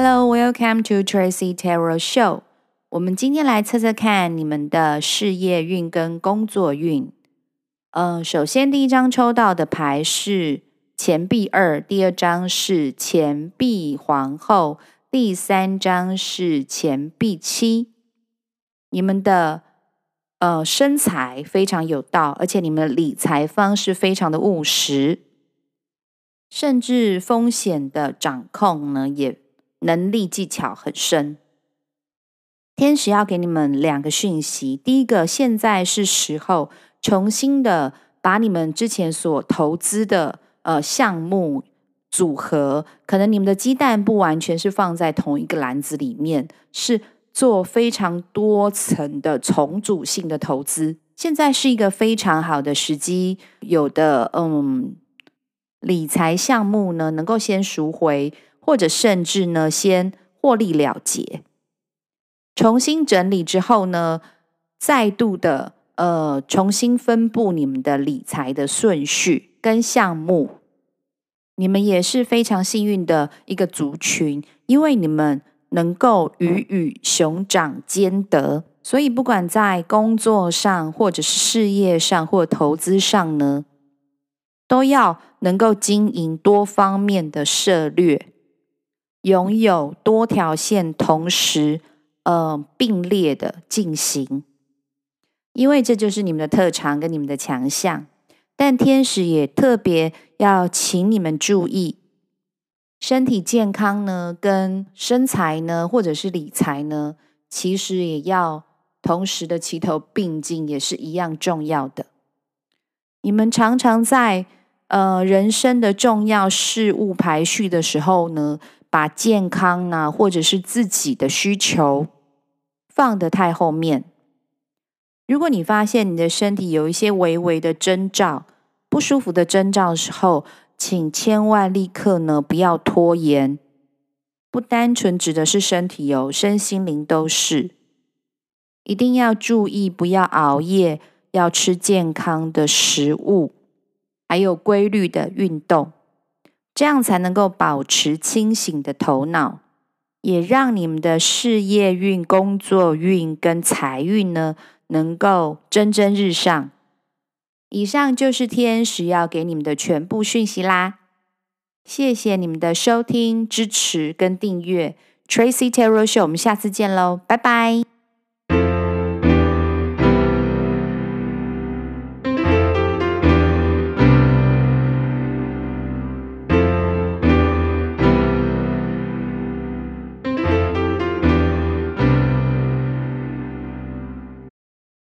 Hello, welcome to Tracy Tarot Show。我们今天来测测看你们的事业运跟工作运。呃，首先第一张抽到的牌是钱币二，第二张是钱币皇后，第三张是钱币七。你们的呃身材非常有道，而且你们的理财方式非常的务实，甚至风险的掌控呢也。能力技巧很深，天使要给你们两个讯息。第一个，现在是时候重新的把你们之前所投资的呃项目组合，可能你们的鸡蛋不完全是放在同一个篮子里面，是做非常多层的重组性的投资。现在是一个非常好的时机，有的嗯理财项目呢能够先赎回。或者甚至呢，先获利了结，重新整理之后呢，再度的呃重新分布你们的理财的顺序跟项目。你们也是非常幸运的一个族群，因为你们能够鱼与熊掌兼得，所以不管在工作上，或者是事业上，或投资上呢，都要能够经营多方面的策略。拥有多条线同时，呃，并列的进行，因为这就是你们的特长跟你们的强项。但天使也特别要请你们注意，身体健康呢，跟身材呢，或者是理财呢，其实也要同时的齐头并进，也是一样重要的。你们常常在呃人生的重要事务排序的时候呢，把健康啊，或者是自己的需求放得太后面。如果你发现你的身体有一些微微的征兆、不舒服的征兆的时候，请千万立刻呢不要拖延。不单纯指的是身体哦，身心灵都是。一定要注意，不要熬夜，要吃健康的食物，还有规律的运动。这样才能够保持清醒的头脑，也让你们的事业运、工作运跟财运呢，能够蒸蒸日上。以上就是天使要给你们的全部讯息啦。谢谢你们的收听、支持跟订阅，Tracy Tarot Show，我们下次见喽，拜拜。